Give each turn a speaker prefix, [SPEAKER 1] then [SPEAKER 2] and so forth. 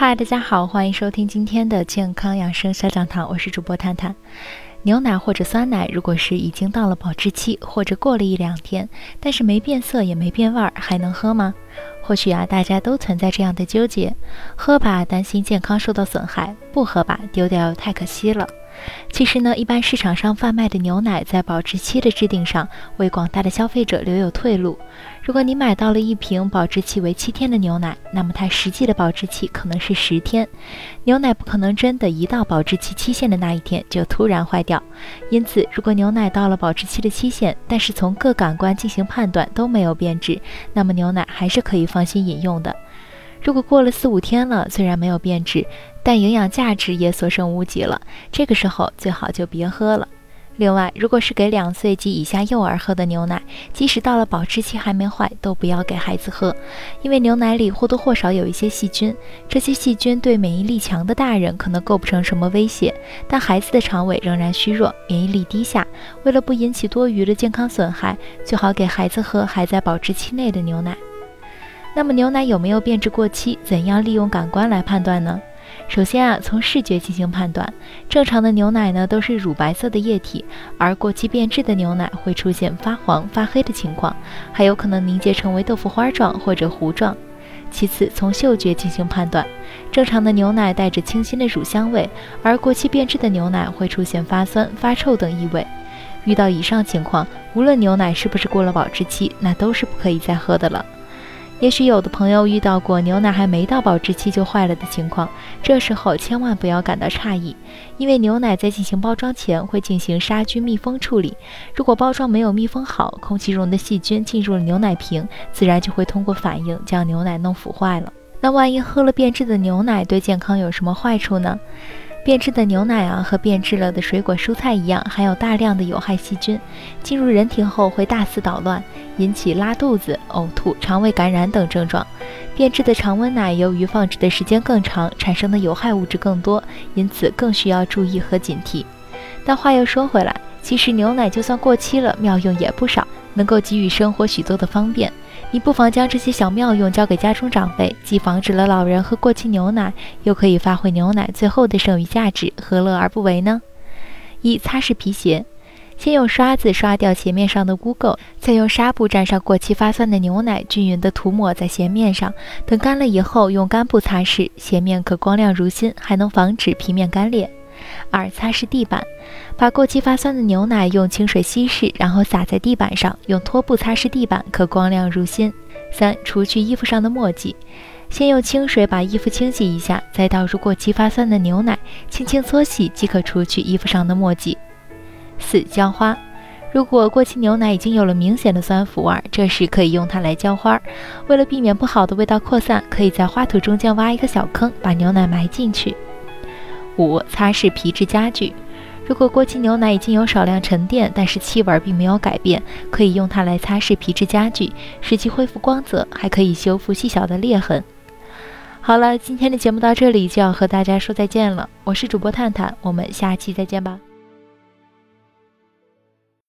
[SPEAKER 1] 嗨，大家好，欢迎收听今天的健康养生小讲堂，我是主播探探。牛奶或者酸奶，如果是已经到了保质期，或者过了一两天，但是没变色也没变味儿，还能喝吗？或许啊，大家都存在这样的纠结：喝吧，担心健康受到损害；不喝吧，丢掉太可惜了。其实呢，一般市场上贩卖的牛奶在保质期的制定上，为广大的消费者留有退路。如果你买到了一瓶保质期为七天的牛奶，那么它实际的保质期可能是十天。牛奶不可能真的一到保质期期限的那一天就突然坏掉。因此，如果牛奶到了保质期的期限，但是从各感官进行判断都没有变质，那么牛奶还是可以放心饮用的。如果过了四五天了，虽然没有变质，但营养价值也所剩无几了，这个时候最好就别喝了。另外，如果是给两岁及以下幼儿喝的牛奶，即使到了保质期还没坏，都不要给孩子喝，因为牛奶里或多或少有一些细菌，这些细菌对免疫力强的大人可能构不成什么威胁，但孩子的肠胃仍然虚弱，免疫力低下，为了不引起多余的健康损害，最好给孩子喝还在保质期内的牛奶。那么牛奶有没有变质过期？怎样利用感官来判断呢？首先啊，从视觉进行判断。正常的牛奶呢都是乳白色的液体，而过期变质的牛奶会出现发黄、发黑的情况，还有可能凝结成为豆腐花状或者糊状。其次，从嗅觉进行判断。正常的牛奶带着清新的乳香味，而过期变质的牛奶会出现发酸、发臭等异味。遇到以上情况，无论牛奶是不是过了保质期，那都是不可以再喝的了。也许有的朋友遇到过牛奶还没到保质期就坏了的情况，这时候千万不要感到诧异，因为牛奶在进行包装前会进行杀菌密封处理。如果包装没有密封好，空气中的细菌进入了牛奶瓶，自然就会通过反应将牛奶弄腐坏了。那万一喝了变质的牛奶，对健康有什么坏处呢？变质的牛奶啊，和变质了的水果蔬菜一样，含有大量的有害细菌，进入人体后会大肆捣乱，引起拉肚子、呕吐、肠胃感染等症状。变质的常温奶由于放置的时间更长，产生的有害物质更多，因此更需要注意和警惕。但话又说回来，其实牛奶就算过期了，妙用也不少，能够给予生活许多的方便。你不妨将这些小妙用交给家中长辈，既防止了老人喝过期牛奶，又可以发挥牛奶最后的剩余价值，何乐而不为呢？一、擦拭皮鞋，先用刷子刷掉鞋面上的污垢，再用纱布沾上过期发酸的牛奶，均匀地涂抹在鞋面上。等干了以后，用干布擦拭，鞋面可光亮如新，还能防止皮面干裂。二、擦拭地板，把过期发酸的牛奶用清水稀释，然后洒在地板上，用拖布擦拭地板，可光亮如新。三、除去衣服上的墨迹，先用清水把衣服清洗一下，再倒入过期发酸的牛奶，轻轻搓洗即可除去衣服上的墨迹。四、浇花，如果过期牛奶已经有了明显的酸腐味儿，这时可以用它来浇花。为了避免不好的味道扩散，可以在花土中间挖一个小坑，把牛奶埋进去。五、擦拭皮质家具。如果过期牛奶已经有少量沉淀，但是气味并没有改变，可以用它来擦拭皮质家具，使其恢复光泽，还可以修复细小的裂痕。好了，今天的节目到这里就要和大家说再见了。我是主播探探，我们下期再见吧。